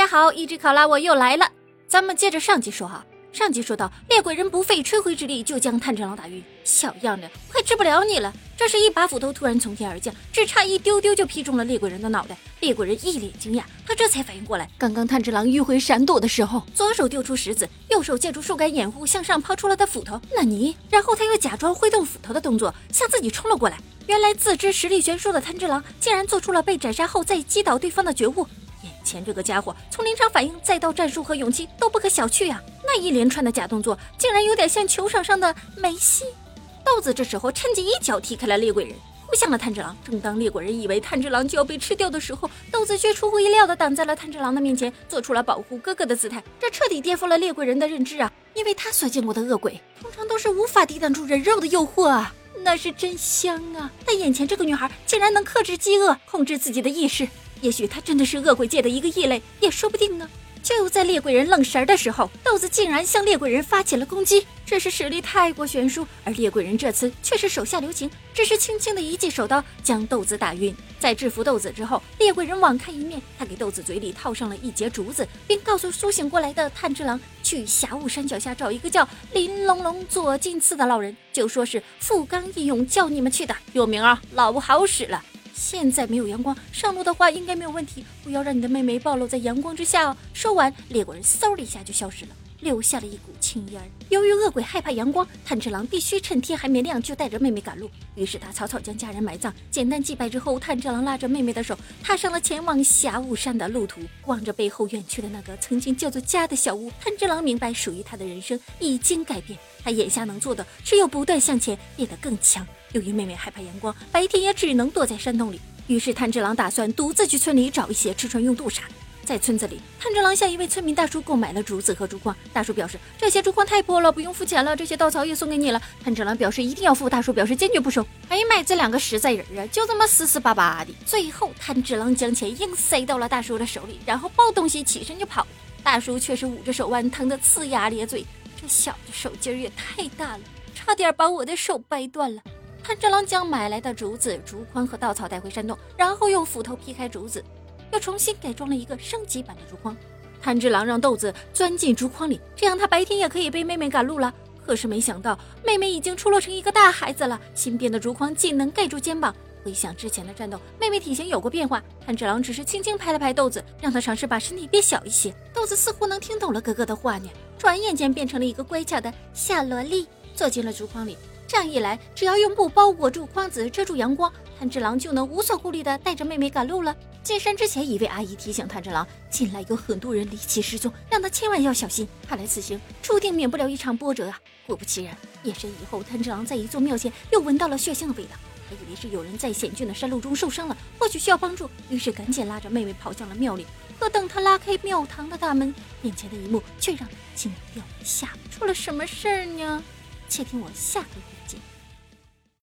大家好，一只考拉我又来了。咱们接着上集说哈，上集说到猎鬼人不费吹灰之力就将炭治郎打晕，小样的，快治不了你了。这时一把斧头突然从天而降，只差一丢丢就劈中了猎鬼人的脑袋。猎鬼人一脸惊讶，他这才反应过来，刚刚炭治郎迂回闪躲的时候，左手丢出石子，右手借助树干掩护向上抛出了的斧头。那你，然后他又假装挥动斧头的动作向自己冲了过来。原来自知实力悬殊的炭治郎，竟然做出了被斩杀后再击倒对方的觉悟。眼前这个家伙从临场反应再到战术和勇气都不可小觑呀！那一连串的假动作，竟然有点像球场上的梅西。豆子这时候趁机一脚踢开了猎鬼人，扑向了炭治郎。正当猎鬼人以为炭治郎就要被吃掉的时候，豆子却出乎意料的挡在了炭治郎的面前，做出了保护哥哥的姿态。这彻底颠覆了猎鬼人的认知啊！因为他所见过的恶鬼，通常都是无法抵挡住人肉的诱惑啊，那是真香啊！但眼前这个女孩竟然能克制饥饿，控制自己的意识。也许他真的是恶鬼界的一个异类，也说不定呢。就在猎鬼人愣神儿的时候，豆子竟然向猎鬼人发起了攻击。这是实力太过悬殊，而猎鬼人这次却是手下留情，只是轻轻的一记手刀将豆子打晕。在制服豆子之后，猎鬼人网开一面，他给豆子嘴里套上了一截竹子，并告诉苏醒过来的炭治郎去霞雾山脚下找一个叫林龙龙左近次的老人，就说是富冈义勇叫你们去的，有名啊，老不好使了。现在没有阳光，上路的话应该没有问题。不要让你的妹妹暴露在阳光之下哦。说完，猎鬼人嗖的一下就消失了，留下了一股青烟。由于恶鬼害怕阳光，炭治郎必须趁天还没亮就带着妹妹赶路。于是他草草将家人埋葬，简单祭拜之后，炭治郎拉着妹妹的手，踏上了前往霞雾山的路途。望着背后远去的那个曾经叫做家的小屋，炭治郎明白，属于他的人生已经改变。他眼下能做的，只有不断向前，变得更强。由于妹妹害怕阳光，白天也只能躲在山洞里。于是炭治郎打算独自去村里找一些吃穿用度啥。在村子里，炭治郎向一位村民大叔购买了竹子和竹筐。大叔表示这些竹筐太破了，不用付钱了。这些稻草也送给你了。炭治郎表示一定要付。大叔表示坚决不收。哎呀妈呀，这两个实在人啊，就这么死死巴巴的。最后，炭治郎将钱硬塞到了大叔的手里，然后抱东西起身就跑。大叔却是捂着手腕，疼得呲牙咧嘴。这小子手劲儿也太大了，差点把我的手掰断了。炭治郎将买来的竹子、竹筐和稻草带回山洞，然后用斧头劈开竹子，又重新改装了一个升级版的竹筐。炭治郎让豆子钻进竹筐里，这样他白天也可以背妹妹赶路了。可是没想到，妹妹已经出落成一个大孩子了。新编的竹筐竟能盖住肩膀。回想之前的战斗，妹妹体型有过变化。炭治郎只是轻轻拍了拍豆子，让他尝试把身体变小一些。豆子似乎能听懂了哥哥的话呢，转眼间变成了一个乖巧的小萝莉，坐进了竹筐里。这样一来，只要用布包裹住筐子，遮住阳光，炭治郎就能无所顾虑地带着妹妹赶路了。进山之前，一位阿姨提醒炭治郎，近来有很多人离奇失踪，让他千万要小心。看来此行注定免不了一场波折啊！果不其然，夜深以后，炭治郎在一座庙前又闻到了血腥的味道，他以为是有人在险峻的山路中受伤了，或许需要帮助，于是赶紧拉着妹妹跑向了庙里。可等他拉开庙堂的大门，眼前的一幕却让他惊掉一下。出了什么事儿呢？且听我下回分解。